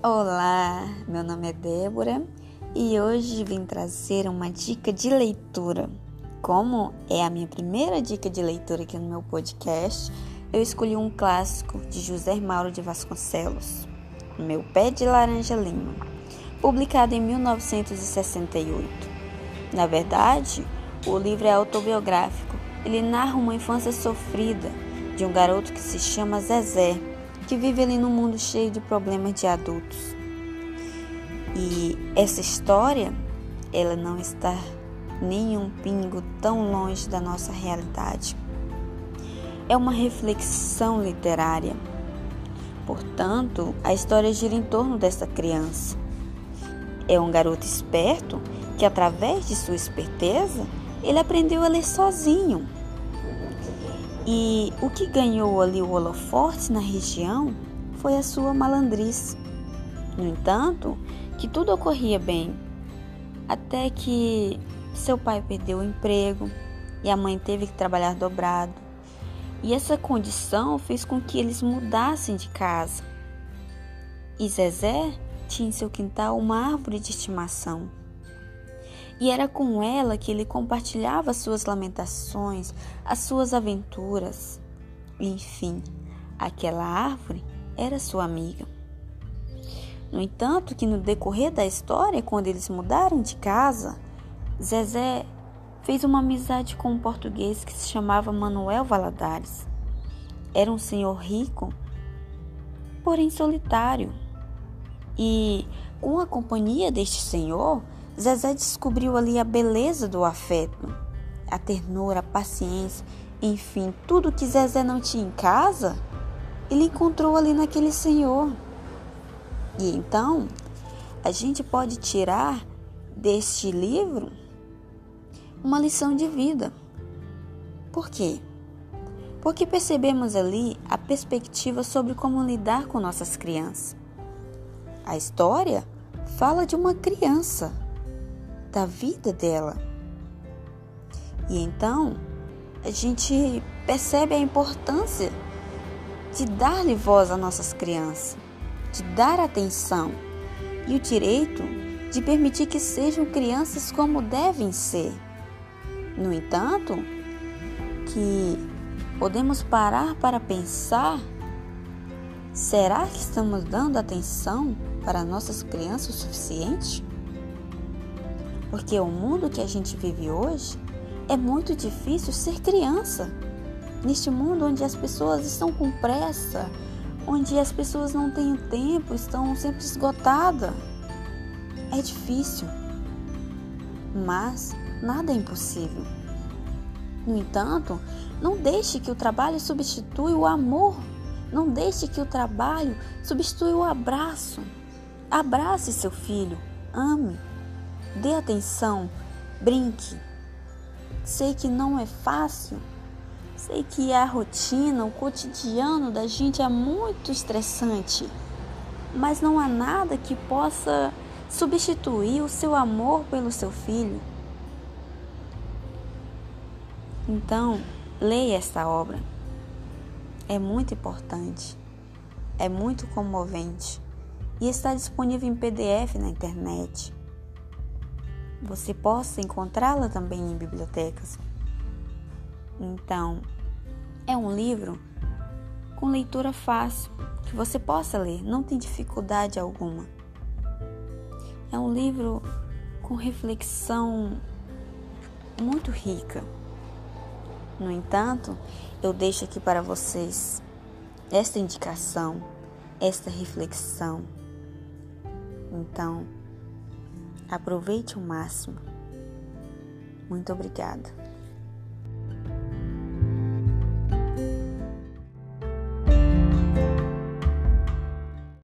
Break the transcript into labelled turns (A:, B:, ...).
A: Olá, meu nome é Débora e hoje vim trazer uma dica de leitura. Como é a minha primeira dica de leitura aqui no meu podcast, eu escolhi um clássico de José Mauro de Vasconcelos, Meu Pé de Laranja Lima, publicado em 1968. Na verdade, o livro é autobiográfico. Ele narra uma infância sofrida de um garoto que se chama Zezé que vive ali num mundo cheio de problemas de adultos. E essa história, ela não está nem um pingo tão longe da nossa realidade. É uma reflexão literária. Portanto, a história gira em torno dessa criança. É um garoto esperto que, através de sua esperteza, ele aprendeu a ler sozinho e o que ganhou ali o holoforte na região foi a sua malandrice. No entanto, que tudo ocorria bem, até que seu pai perdeu o emprego e a mãe teve que trabalhar dobrado. E essa condição fez com que eles mudassem de casa. E Zezé tinha em seu quintal uma árvore de estimação e era com ela que ele compartilhava suas lamentações, as suas aventuras. Enfim, aquela árvore era sua amiga. No entanto, que no decorrer da história, quando eles mudaram de casa, Zezé fez uma amizade com um português que se chamava Manuel Valadares. Era um senhor rico, porém solitário. E com a companhia deste senhor, Zezé descobriu ali a beleza do afeto, a ternura, a paciência, enfim, tudo que Zezé não tinha em casa, ele encontrou ali naquele senhor. E então, a gente pode tirar deste livro uma lição de vida. Por quê? Porque percebemos ali a perspectiva sobre como lidar com nossas crianças. A história fala de uma criança da vida dela. E então a gente percebe a importância de dar-lhe voz às nossas crianças, de dar atenção e o direito de permitir que sejam crianças como devem ser. No entanto, que podemos parar para pensar: será que estamos dando atenção para nossas crianças o suficiente? Porque o mundo que a gente vive hoje é muito difícil ser criança. Neste mundo onde as pessoas estão com pressa, onde as pessoas não têm tempo, estão sempre esgotadas. É difícil. Mas nada é impossível. No entanto, não deixe que o trabalho substitua o amor. Não deixe que o trabalho substitua o abraço. Abrace seu filho, ame, Dê atenção, brinque. Sei que não é fácil, sei que a rotina, o cotidiano da gente é muito estressante, mas não há nada que possa substituir o seu amor pelo seu filho. Então, leia esta obra. É muito importante, é muito comovente e está disponível em PDF na internet você possa encontrá-la também em bibliotecas. Então, é um livro com leitura fácil, que você possa ler, não tem dificuldade alguma. É um livro com reflexão muito rica. No entanto, eu deixo aqui para vocês esta indicação, esta reflexão. Então, Aproveite o máximo. Muito obrigada.